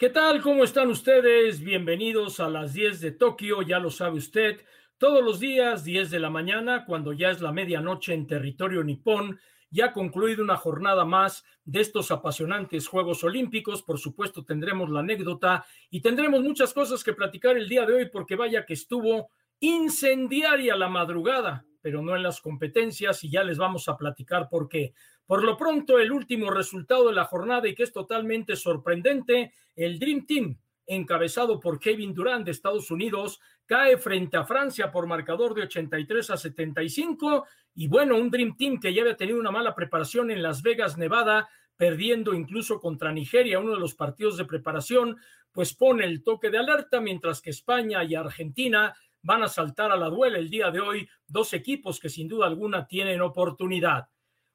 ¿Qué tal? ¿Cómo están ustedes? Bienvenidos a las 10 de Tokio, ya lo sabe usted, todos los días 10 de la mañana, cuando ya es la medianoche en territorio nipón, ya ha concluido una jornada más de estos apasionantes Juegos Olímpicos. Por supuesto, tendremos la anécdota y tendremos muchas cosas que platicar el día de hoy, porque vaya que estuvo incendiaria la madrugada, pero no en las competencias, y ya les vamos a platicar por qué. Por lo pronto, el último resultado de la jornada y que es totalmente sorprendente, el Dream Team, encabezado por Kevin Durant de Estados Unidos, cae frente a Francia por marcador de 83 a 75 y bueno, un Dream Team que ya había tenido una mala preparación en Las Vegas, Nevada, perdiendo incluso contra Nigeria, uno de los partidos de preparación, pues pone el toque de alerta, mientras que España y Argentina van a saltar a la duela el día de hoy, dos equipos que sin duda alguna tienen oportunidad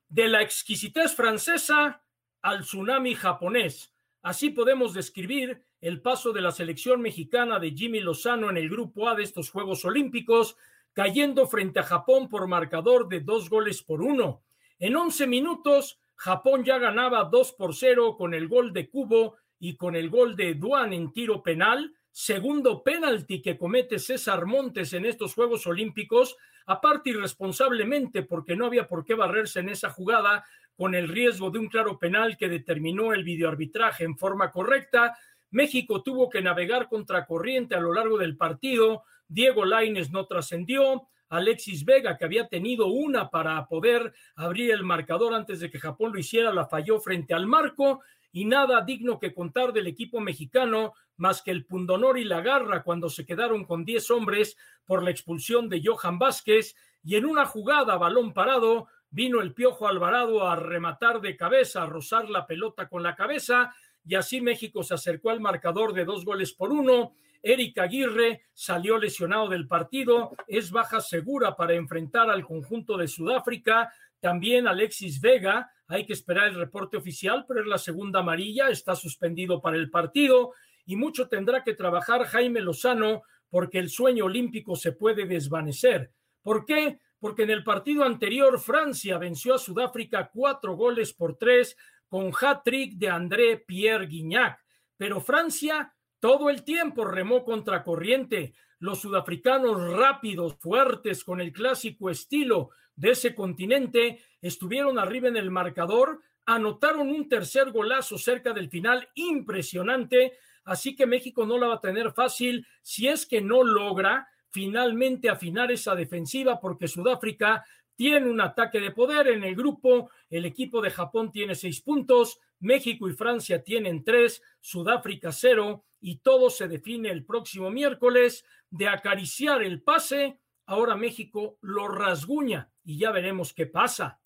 de la exquisitez francesa al tsunami japonés. Así podemos describir el paso de la selección mexicana de Jimmy Lozano en el grupo A de estos Juegos Olímpicos, cayendo frente a Japón por marcador de dos goles por uno. En once minutos, Japón ya ganaba dos por cero con el gol de Cubo y con el gol de Duan en tiro penal, segundo penalti que comete César Montes en estos Juegos Olímpicos, aparte irresponsablemente porque no había por qué barrerse en esa jugada con el riesgo de un claro penal que determinó el videoarbitraje en forma correcta. México tuvo que navegar contra corriente a lo largo del partido. Diego Laines no trascendió. Alexis Vega, que había tenido una para poder abrir el marcador antes de que Japón lo hiciera, la falló frente al marco y nada digno que contar del equipo mexicano más que el pundonor y la garra cuando se quedaron con 10 hombres por la expulsión de Johan Vázquez y en una jugada balón parado vino el Piojo Alvarado a rematar de cabeza, a rozar la pelota con la cabeza y así México se acercó al marcador de dos goles por uno. Eric Aguirre salió lesionado del partido, es baja segura para enfrentar al conjunto de Sudáfrica. También Alexis Vega, hay que esperar el reporte oficial, pero es la segunda amarilla, está suspendido para el partido y mucho tendrá que trabajar Jaime Lozano porque el sueño olímpico se puede desvanecer. ¿Por qué? Porque en el partido anterior Francia venció a Sudáfrica cuatro goles por tres con hat-trick de André Pierre Guignac, pero Francia todo el tiempo remó contra corriente. Los sudafricanos rápidos, fuertes, con el clásico estilo de ese continente, estuvieron arriba en el marcador, anotaron un tercer golazo cerca del final impresionante, así que México no la va a tener fácil si es que no logra finalmente afinar esa defensiva porque Sudáfrica tiene un ataque de poder en el grupo, el equipo de Japón tiene seis puntos, México y Francia tienen tres, Sudáfrica cero y todo se define el próximo miércoles de acariciar el pase, ahora México lo rasguña y ya veremos qué pasa.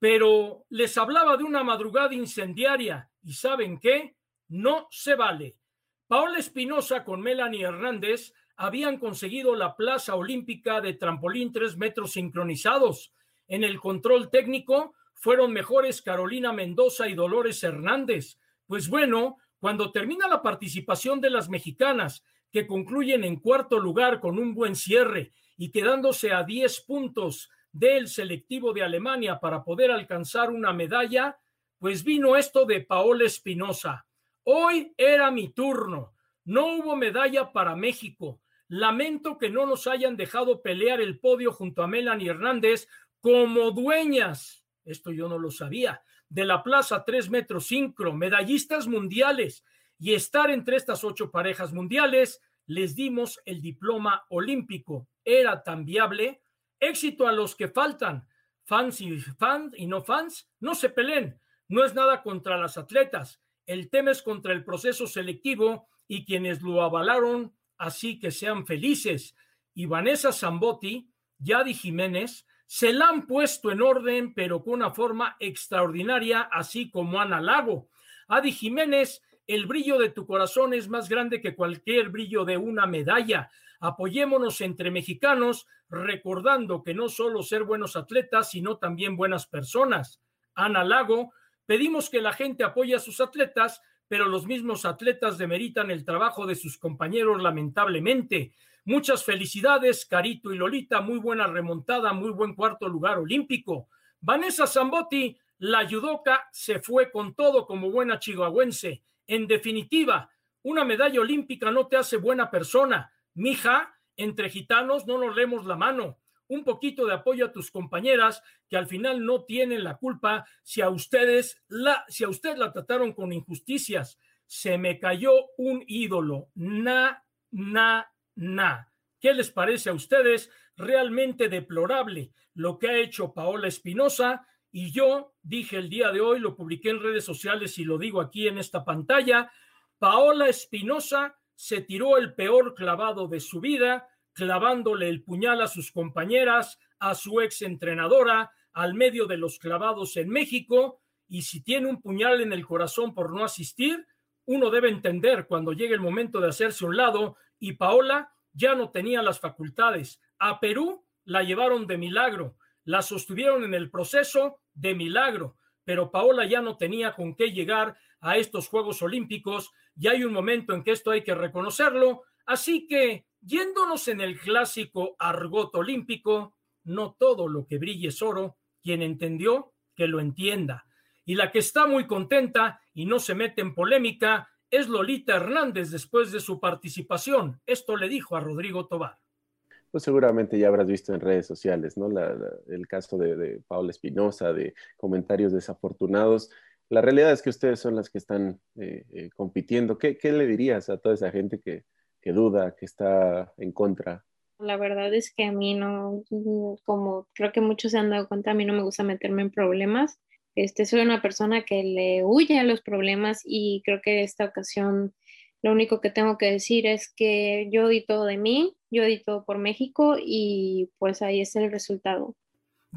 Pero les hablaba de una madrugada incendiaria y ¿saben qué? No se vale. Paola Espinosa con Melanie Hernández habían conseguido la plaza olímpica de trampolín tres metros sincronizados. En el control técnico fueron mejores Carolina Mendoza y Dolores Hernández. Pues bueno, cuando termina la participación de las mexicanas, que concluyen en cuarto lugar con un buen cierre y quedándose a 10 puntos del selectivo de Alemania para poder alcanzar una medalla, pues vino esto de Paola Espinosa. Hoy era mi turno. No hubo medalla para México. Lamento que no nos hayan dejado pelear el podio junto a Melanie Hernández como dueñas. Esto yo no lo sabía. De la plaza tres metros sincro, medallistas mundiales y estar entre estas ocho parejas mundiales, les dimos el diploma olímpico. Era tan viable Éxito a los que faltan. Fans y fans y no fans, no se peleen. No es nada contra las atletas. El tema es contra el proceso selectivo y quienes lo avalaron, así que sean felices. Y Vanessa Zambotti, Yadi Jiménez, se la han puesto en orden, pero con una forma extraordinaria, así como Ana Lago. Adi Jiménez, el brillo de tu corazón es más grande que cualquier brillo de una medalla. Apoyémonos entre mexicanos, recordando que no solo ser buenos atletas, sino también buenas personas. Ana Lago, pedimos que la gente apoye a sus atletas, pero los mismos atletas demeritan el trabajo de sus compañeros lamentablemente. Muchas felicidades, Carito y Lolita, muy buena remontada, muy buen cuarto lugar olímpico. Vanessa Zambotti, la yudoka, se fue con todo como buena chihuahuense. En definitiva, Una medalla olímpica no te hace buena persona. Mija, entre gitanos no nos leemos la mano. Un poquito de apoyo a tus compañeras que al final no tienen la culpa si a ustedes la, si a usted la trataron con injusticias. Se me cayó un ídolo. Na, na, na. ¿Qué les parece a ustedes? Realmente deplorable lo que ha hecho Paola Espinosa. Y yo dije el día de hoy, lo publiqué en redes sociales y lo digo aquí en esta pantalla, Paola Espinosa se tiró el peor clavado de su vida, clavándole el puñal a sus compañeras, a su ex entrenadora, al medio de los clavados en México, y si tiene un puñal en el corazón por no asistir, uno debe entender cuando llegue el momento de hacerse un lado, y Paola ya no tenía las facultades. A Perú la llevaron de milagro, la sostuvieron en el proceso de milagro, pero Paola ya no tenía con qué llegar a estos Juegos Olímpicos y hay un momento en que esto hay que reconocerlo. Así que, yéndonos en el clásico argot olímpico, no todo lo que brille es oro, quien entendió, que lo entienda. Y la que está muy contenta y no se mete en polémica es Lolita Hernández después de su participación. Esto le dijo a Rodrigo Tobar. Pues seguramente ya habrás visto en redes sociales, ¿no? el caso de, de Espinosa, de comentarios desafortunados la realidad es que ustedes son las que están eh, eh, compitiendo. ¿Qué, le dirías a toda esa gente que, duda, que está en contra? La verdad es que a mí no, como creo que muchos se han dado cuenta, a mí no me gusta meterme en problemas. Este, soy una persona que le huye a los problemas y creo que esta ocasión lo único que tengo que decir es que yo di todo de mí, yo di todo por México y pues ahí es el resultado.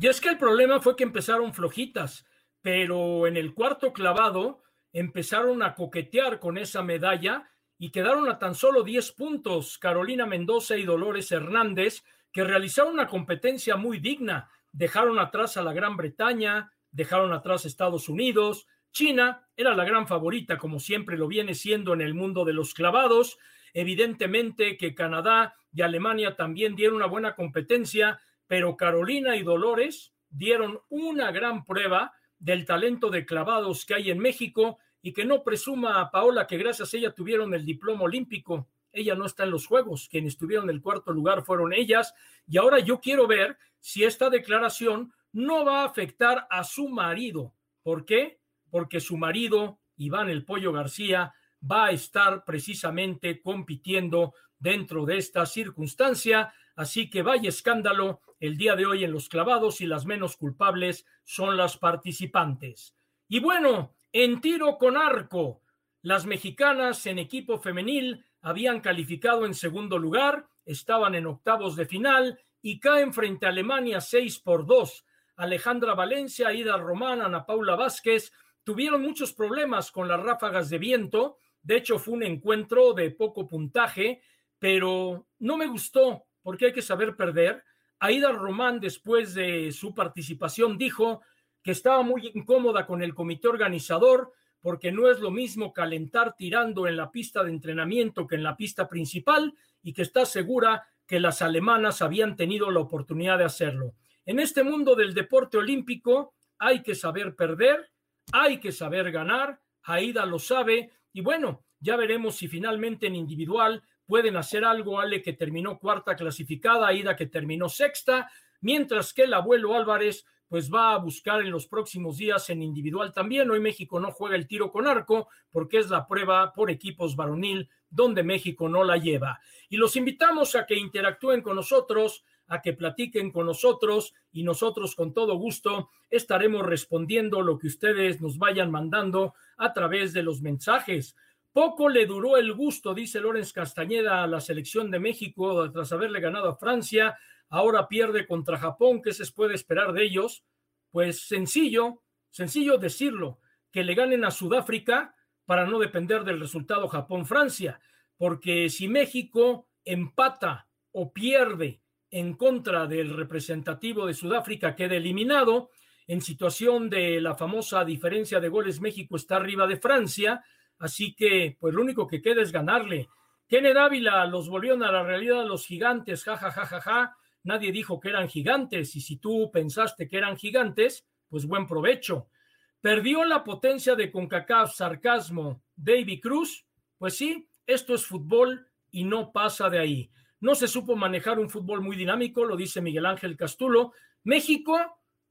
Y es que el problema fue que empezaron flojitas pero en el cuarto clavado empezaron a coquetear con esa medalla y quedaron a tan solo 10 puntos Carolina Mendoza y Dolores Hernández, que realizaron una competencia muy digna. Dejaron atrás a la Gran Bretaña, dejaron atrás a Estados Unidos, China era la gran favorita, como siempre lo viene siendo en el mundo de los clavados. Evidentemente que Canadá y Alemania también dieron una buena competencia, pero Carolina y Dolores dieron una gran prueba del talento de clavados que hay en México y que no presuma a Paola que gracias a ella tuvieron el diploma olímpico. Ella no está en los Juegos, quienes tuvieron el cuarto lugar fueron ellas. Y ahora yo quiero ver si esta declaración no va a afectar a su marido. ¿Por qué? Porque su marido, Iván el Pollo García, va a estar precisamente compitiendo dentro de esta circunstancia. Así que vaya escándalo el día de hoy en los clavados y las menos culpables son las participantes. Y bueno, en tiro con arco, las mexicanas en equipo femenil habían calificado en segundo lugar, estaban en octavos de final y caen frente a Alemania 6 por 2. Alejandra Valencia, Ida Román, Ana Paula Vázquez tuvieron muchos problemas con las ráfagas de viento. De hecho, fue un encuentro de poco puntaje, pero no me gustó porque hay que saber perder. Aida Román, después de su participación, dijo que estaba muy incómoda con el comité organizador porque no es lo mismo calentar tirando en la pista de entrenamiento que en la pista principal y que está segura que las alemanas habían tenido la oportunidad de hacerlo. En este mundo del deporte olímpico hay que saber perder, hay que saber ganar, Aida lo sabe y bueno, ya veremos si finalmente en individual pueden hacer algo, Ale que terminó cuarta clasificada, Aida que terminó sexta, mientras que el abuelo Álvarez pues va a buscar en los próximos días en individual también. Hoy México no juega el tiro con arco porque es la prueba por equipos varonil donde México no la lleva. Y los invitamos a que interactúen con nosotros, a que platiquen con nosotros y nosotros con todo gusto estaremos respondiendo lo que ustedes nos vayan mandando a través de los mensajes. Poco le duró el gusto, dice Lorenz Castañeda, a la selección de México tras haberle ganado a Francia. Ahora pierde contra Japón. ¿Qué se puede esperar de ellos? Pues sencillo, sencillo decirlo, que le ganen a Sudáfrica para no depender del resultado Japón-Francia. Porque si México empata o pierde en contra del representativo de Sudáfrica, queda eliminado. En situación de la famosa diferencia de goles, México está arriba de Francia Así que, pues lo único que queda es ganarle. Kenneth Ávila los volvieron a la realidad los gigantes, ja, ja, ja, ja, ja. Nadie dijo que eran gigantes y si tú pensaste que eran gigantes, pues buen provecho. Perdió la potencia de CONCACAF, sarcasmo, David Cruz. Pues sí, esto es fútbol y no pasa de ahí. No se supo manejar un fútbol muy dinámico, lo dice Miguel Ángel Castulo. México,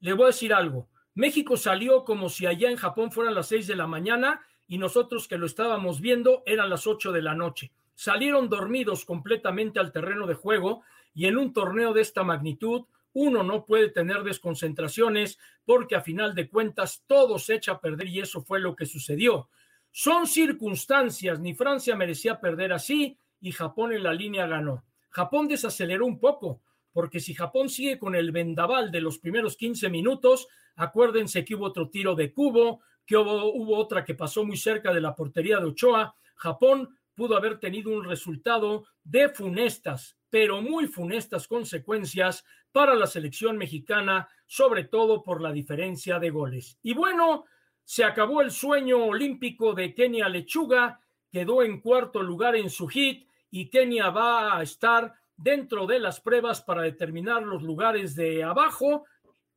le voy a decir algo, México salió como si allá en Japón fueran las seis de la mañana y nosotros que lo estábamos viendo eran las ocho de la noche. Salieron dormidos completamente al terreno de juego y en un torneo de esta magnitud uno no puede tener desconcentraciones porque a final de cuentas todo se echa a perder y eso fue lo que sucedió. Son circunstancias, ni Francia merecía perder así y Japón en la línea ganó. Japón desaceleró un poco, porque si Japón sigue con el vendaval de los primeros 15 minutos, acuérdense que hubo otro tiro de cubo, que hubo, otra que pasó muy cerca de la portería de Ochoa. Japón pudo haber tenido un resultado de funestas, pero muy funestas consecuencias para la selección mexicana, sobre todo por la diferencia de goles. Y bueno, se acabó el sueño olímpico de Kenia Lechuga, quedó en cuarto lugar en su hit y Kenia va a estar dentro de las pruebas para determinar los lugares de abajo,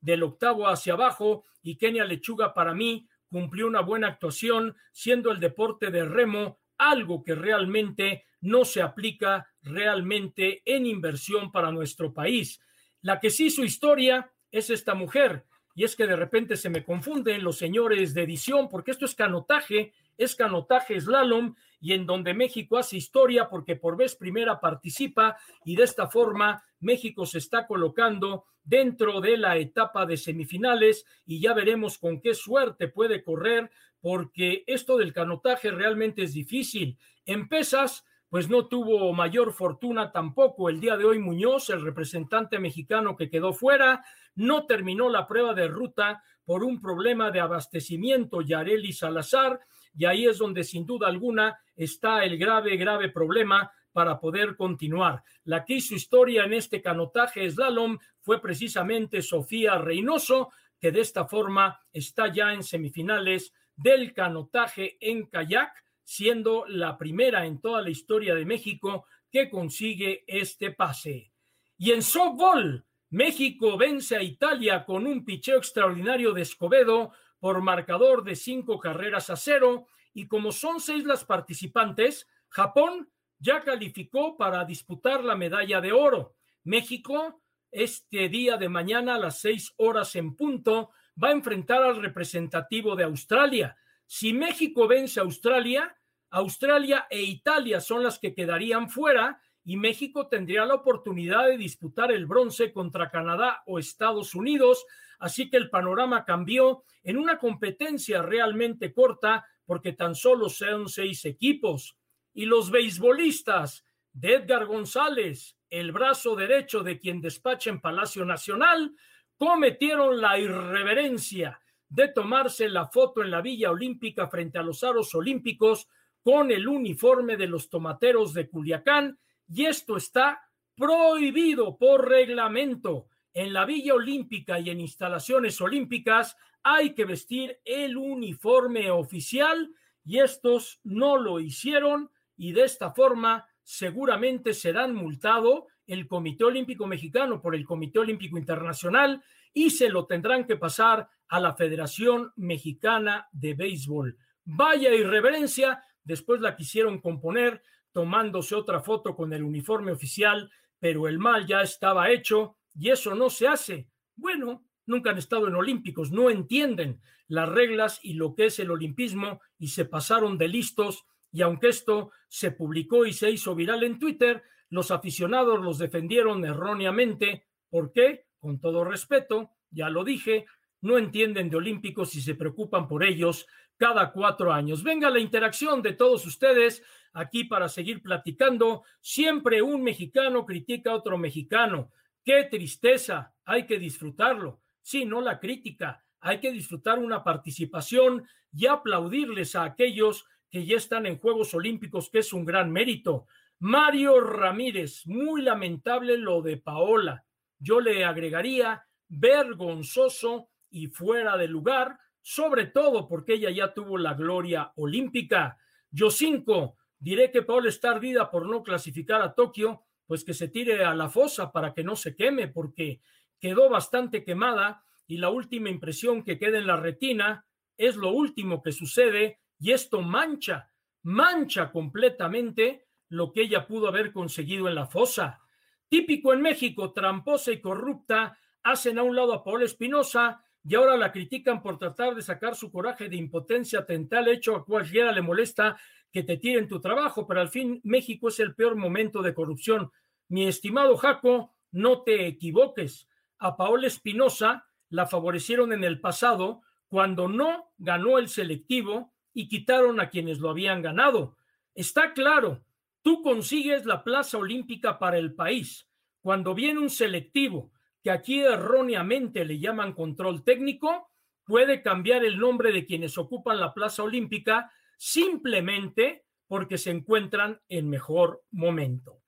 del octavo hacia abajo, y Kenia Lechuga para mí cumplió una buena actuación siendo el deporte de remo algo que realmente no se aplica realmente en inversión para nuestro país. La que sí su historia es esta mujer, y es que de repente se me confunden los señores de edición, porque esto es canotaje, es canotaje slalom, y en donde México hace historia porque por vez primera participa, y de esta forma México se está colocando dentro de la etapa de semifinales, y ya veremos con qué suerte puede correr, porque esto del canotaje realmente es difícil. En pesas, pues no tuvo mayor fortuna tampoco. El día de hoy Muñoz, el representante mexicano que quedó fuera, no terminó la prueba de ruta por un problema de abastecimiento, Yareli Salazar, y ahí es donde sin duda alguna está el grave, grave problema para poder continuar. La que hizo historia en este canotaje slalom fue precisamente Sofía Reynoso, que de esta forma está ya en semifinales del canotaje en kayak, siendo la primera en toda la historia de México que consigue este pase. Y en softball, México vence a Italia con un picheo extraordinario de Escobedo por marcador de cinco carreras a cero. Y como son seis las participantes, Japón ya calificó para disputar la medalla de oro. México, este día de mañana a las seis horas en punto, va a enfrentar al representativo de Australia. Si México vence a Australia, Australia e Italia son las que quedarían fuera y México tendría la oportunidad de disputar el bronce contra Canadá o Estados Unidos. Así que el panorama cambió en una competencia realmente corta porque tan solo son seis equipos. Y los beisbolistas de Edgar González, el brazo derecho de quien despacha en Palacio Nacional, cometieron la irreverencia de tomarse la foto en la Villa Olímpica frente a los aros olímpicos con el uniforme de los tomateros de Culiacán y esto está prohibido por reglamento. En la Villa Olímpica y en instalaciones olímpicas hay que vestir el uniforme oficial y estos no lo hicieron y de esta forma seguramente serán multados el Comité Olímpico Mexicano por el Comité Olímpico Internacional y se lo tendrán que pasar a la Federación Mexicana de Béisbol. Vaya irreverencia, después la quisieron componer tomándose otra foto con el uniforme oficial, pero el mal ya estaba hecho y eso no se hace. Bueno, nunca han estado en Olímpicos, no entienden las reglas y lo que es el olimpismo y se pasaron de listos y aunque esto se publicó y se hizo viral en Twitter, los aficionados los defendieron erróneamente. ¿Por qué? Con todo respeto, ya lo dije, no entienden de olímpicos y se preocupan por ellos cada cuatro años. Venga la interacción de todos ustedes aquí para seguir platicando. Siempre un mexicano critica a otro mexicano. Qué tristeza, hay que disfrutarlo. Sí, no la crítica, hay que disfrutar una participación y aplaudirles a aquellos que ya están en Juegos Olímpicos, que es un gran mérito. Mario Ramírez, muy lamentable lo de Paola. Yo le agregaría vergonzoso y fuera de lugar, sobre todo porque ella ya tuvo la gloria olímpica. Yo cinco, diré que Paola está ardida por no clasificar a Tokio, pues que se tire a la fosa para que no se queme, porque quedó bastante quemada y la última impresión que queda en la retina es lo último que sucede y esto mancha mancha completamente lo que ella pudo haber conseguido en la fosa. Típico en México, tramposa y corrupta, hacen a un lado a Paola Espinosa y ahora la critican por tratar de sacar su coraje de impotencia tental hecho a cualquiera le molesta que te tiren tu trabajo, pero al fin México es el peor momento de corrupción. Mi estimado Jaco, no te equivoques. A Paola Espinosa la favorecieron en el pasado cuando no ganó el selectivo y quitaron a quienes lo habían ganado. Está claro, tú consigues la plaza olímpica para el país. Cuando viene un selectivo, que aquí erróneamente le llaman control técnico, puede cambiar el nombre de quienes ocupan la plaza olímpica simplemente porque se encuentran en mejor momento.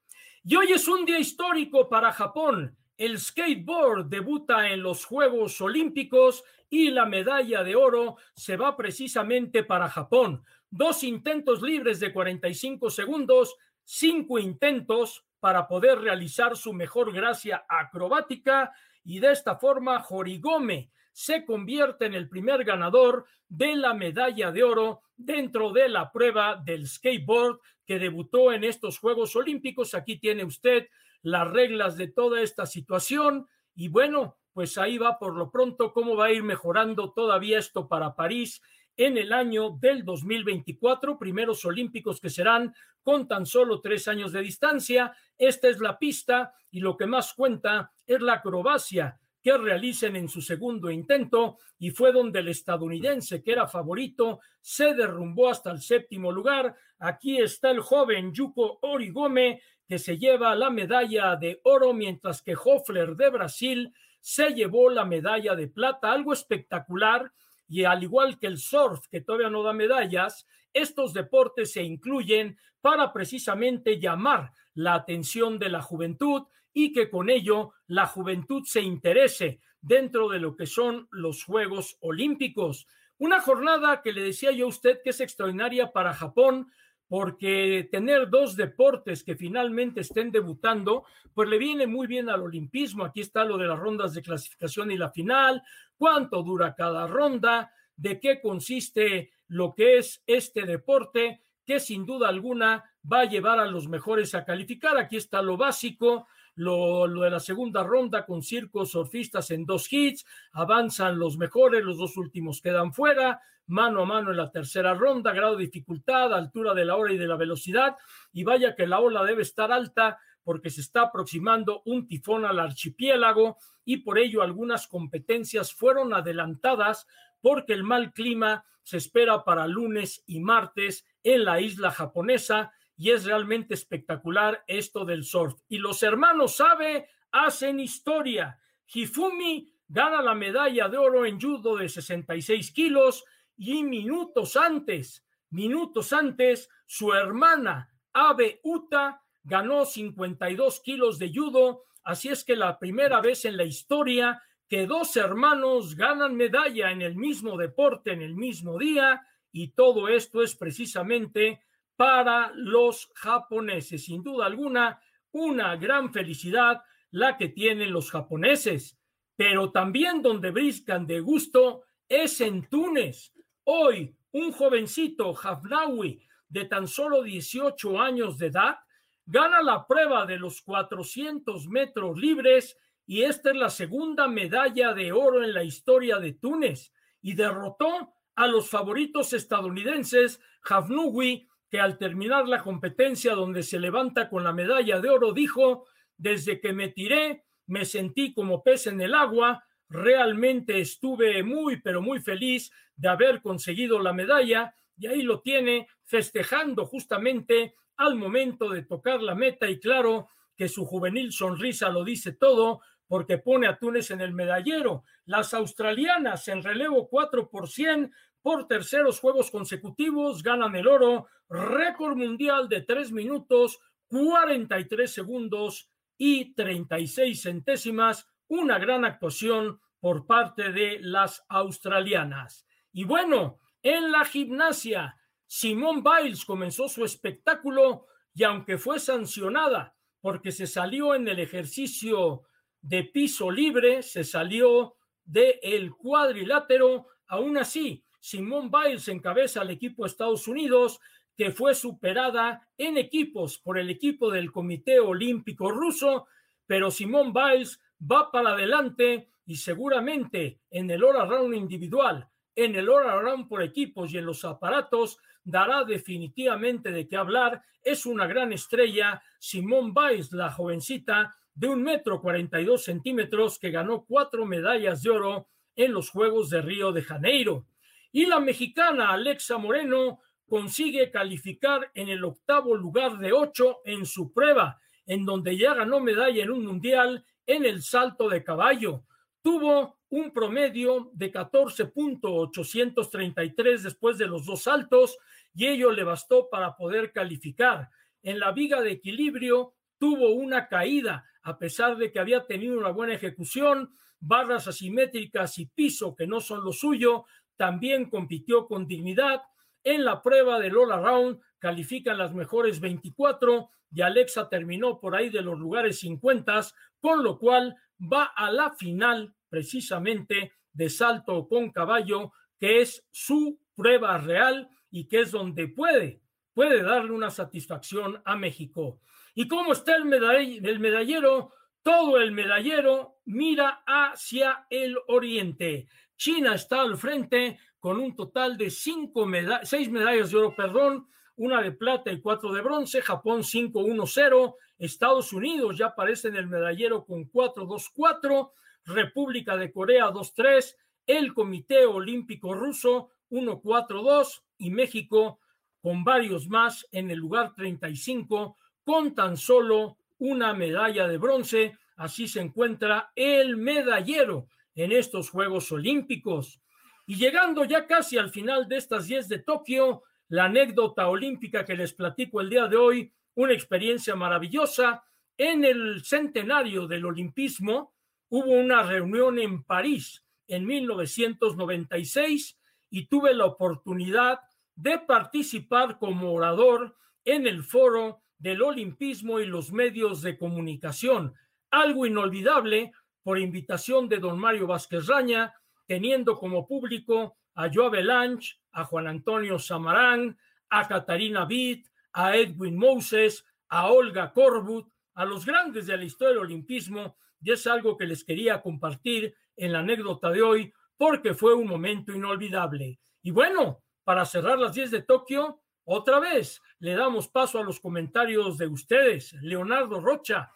Y hoy es un día histórico para Japón. El skateboard debuta en los Juegos Olímpicos y la medalla de oro se va precisamente para Japón. Dos intentos libres de 45 segundos, cinco intentos para poder realizar su mejor gracia acrobática y de esta forma Jorigome se convierte en el primer ganador de la medalla de oro dentro de la prueba del skateboard que debutó en estos Juegos Olímpicos. Aquí tiene usted las reglas de toda esta situación y bueno, pues ahí va por lo pronto cómo va a ir mejorando todavía esto para París en el año del 2024, primeros olímpicos que serán con tan solo tres años de distancia. Esta es la pista y lo que más cuenta es la acrobacia que realicen en su segundo intento y fue donde el estadounidense que era favorito se derrumbó hasta el séptimo lugar. Aquí está el joven Yuko Origome que se lleva la medalla de oro mientras que Hoffler de Brasil se llevó la medalla de plata, algo espectacular y al igual que el surf que todavía no da medallas, estos deportes se incluyen para precisamente llamar la atención de la juventud y que con ello la juventud se interese dentro de lo que son los Juegos Olímpicos. Una jornada que le decía yo a usted que es extraordinaria para Japón, porque tener dos deportes que finalmente estén debutando, pues le viene muy bien al olimpismo. Aquí está lo de las rondas de clasificación y la final, cuánto dura cada ronda, de qué consiste lo que es este deporte, que sin duda alguna va a llevar a los mejores a calificar. Aquí está lo básico, lo, de la segunda ronda con circos surfistas en dos hits, avanzan los mejores, los dos últimos quedan fuera, mano a mano en la tercera ronda, grado de dificultad, altura de la hora y de la velocidad, y vaya que la ola debe estar alta porque se está aproximando un tifón al archipiélago y por ello algunas competencias fueron adelantadas porque el mal clima se espera para lunes y martes en la isla japonesa y es realmente espectacular esto del surf. Y los hermanos Sabe hacen historia. Hifumi gana la medalla de oro en judo de 66 kilos y minutos antes, minutos antes, su hermana Abe Uta ganó 52 kilos de judo. Así es que la primera vez en la historia que dos hermanos ganan medalla en el mismo deporte, en el mismo día, y todo esto es precisamente para los japoneses. Sin duda alguna, una gran felicidad la que tienen los japoneses, pero también donde briscan de gusto es en Túnez. Hoy, un jovencito, Hafnawi, de tan solo 18 años de edad, gana la prueba de los 400 metros libres y esta es la segunda medalla de oro en la historia de Túnez y derrotó a los favoritos estadounidenses Hafnawi que al terminar la competencia donde se levanta con la medalla de oro dijo, desde que me tiré, me sentí como pez en el agua, realmente estuve muy, pero muy feliz de haber conseguido la medalla y ahí lo tiene festejando justamente al momento de tocar la meta y claro que su juvenil sonrisa lo dice todo porque pone a Túnez en el medallero. Las australianas en relevo 4 por 100 por terceros juegos consecutivos ganan el oro, récord mundial de 3 minutos, 43 segundos y 36 centésimas, una gran actuación por parte de las australianas. Y bueno, en la gimnasia, Simone Biles comenzó su espectáculo y aunque fue sancionada porque se salió en el ejercicio de piso libre, se salió del el cuadrilátero, aún así Simone Biles encabeza al equipo de Estados Unidos, que fue superada en equipos por el equipo del Comité Olímpico Ruso, pero Simón Biles va para adelante y seguramente en el all round individual, en el all round por equipos y en los aparatos dará definitivamente de qué hablar. Es una gran estrella, Simón Biles, la jovencita de un metro cuarenta y dos centímetros que ganó cuatro medallas de oro en los Juegos de Río de Janeiro. Y la mexicana Alexa Moreno consigue calificar en el octavo lugar de ocho en su prueba, en donde ya ganó medalla en un mundial en el salto de caballo. Tuvo un promedio de 14.833 después de los dos saltos y ello le bastó para poder calificar. En la viga de equilibrio tuvo una caída, a pesar de que había tenido una buena ejecución, barras asimétricas y piso que no son lo suyo, también compitió con dignidad. En la prueba del All Around califican las mejores 24 y Alexa terminó por ahí de los lugares 50, con lo cual va a la final precisamente de salto con caballo, que es su prueba real y que es donde puede, puede darle una satisfacción a México. ¿Y cómo está el, el medallero? Todo el medallero mira hacia el oriente. China está al frente con un total de cinco seis medallas de oro, perdón, una de plata y cuatro de bronce, Japón 5-1-0, Estados Unidos ya aparece en el medallero con 4-2-4, República de Corea 2-3, el Comité Olímpico Ruso 1-4-2 y México con varios más en el lugar 35 con tan solo una medalla de bronce. Así se encuentra el medallero en estos Juegos Olímpicos. Y llegando ya casi al final de estas 10 de Tokio, la anécdota olímpica que les platico el día de hoy, una experiencia maravillosa. En el centenario del olimpismo hubo una reunión en París en 1996 y tuve la oportunidad de participar como orador en el foro del olimpismo y los medios de comunicación, algo inolvidable por invitación de don Mario Vázquez Raña, teniendo como público a Joa Belanch, a Juan Antonio Samarán, a Catarina Witt, a Edwin Moses, a Olga Corbut, a los grandes de la historia del olimpismo, y es algo que les quería compartir en la anécdota de hoy, porque fue un momento inolvidable. Y bueno, para cerrar las 10 de Tokio, otra vez le damos paso a los comentarios de ustedes. Leonardo Rocha,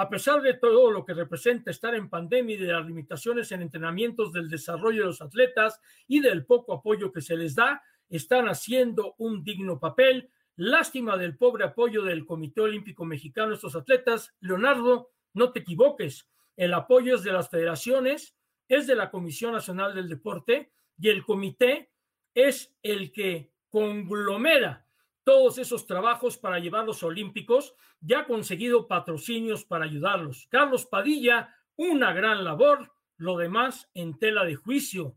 a pesar de todo lo que representa estar en pandemia y de las limitaciones en entrenamientos del desarrollo de los atletas y del poco apoyo que se les da, están haciendo un digno papel. Lástima del pobre apoyo del Comité Olímpico Mexicano a estos atletas. Leonardo, no te equivoques. El apoyo es de las federaciones, es de la Comisión Nacional del Deporte y el comité es el que conglomera todos esos trabajos para llevarlos olímpicos, ya ha conseguido patrocinios para ayudarlos. Carlos Padilla, una gran labor, lo demás en tela de juicio.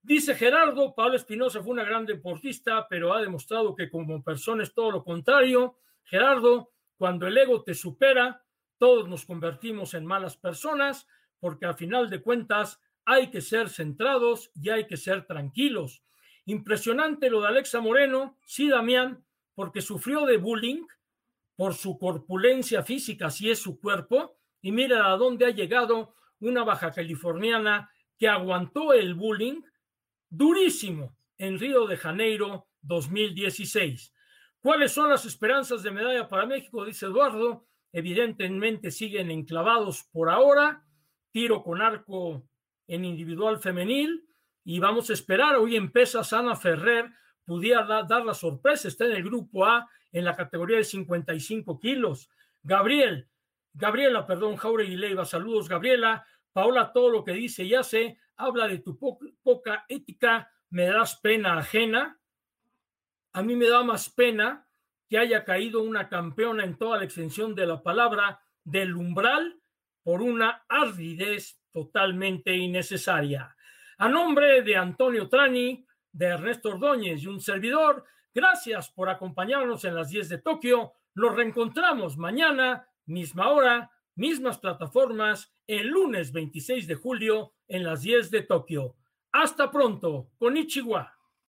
Dice Gerardo, Pablo Espinosa fue una gran deportista, pero ha demostrado que como persona es todo lo contrario. Gerardo, cuando el ego te supera, todos nos convertimos en malas personas, porque al final de cuentas hay que ser centrados y hay que ser tranquilos. Impresionante lo de Alexa Moreno, sí, Damián, porque sufrió de bullying por su corpulencia física, así es su cuerpo, y mira a dónde ha llegado una baja californiana que aguantó el bullying durísimo en Río de Janeiro 2016. ¿Cuáles son las esperanzas de medalla para México? Dice Eduardo. Evidentemente siguen enclavados por ahora. Tiro con arco en individual femenil y vamos a esperar. Hoy empieza Sana Ferrer, pudiera dar la sorpresa, está en el grupo A en la categoría de 55 kilos. Gabriel, Gabriela, perdón, Jauregui Leiva, saludos, Gabriela. Paola, todo lo que dice y hace, habla de tu poca ética, me das pena ajena. A mí me da más pena que haya caído una campeona en toda la extensión de la palabra del umbral por una ardidez totalmente innecesaria. A nombre de Antonio Trani, de Ernesto Ordóñez y un servidor, gracias por acompañarnos en las 10 de Tokio. Nos reencontramos mañana, misma hora, mismas plataformas, el lunes 26 de julio en las 10 de Tokio. Hasta pronto, con Ichiwa.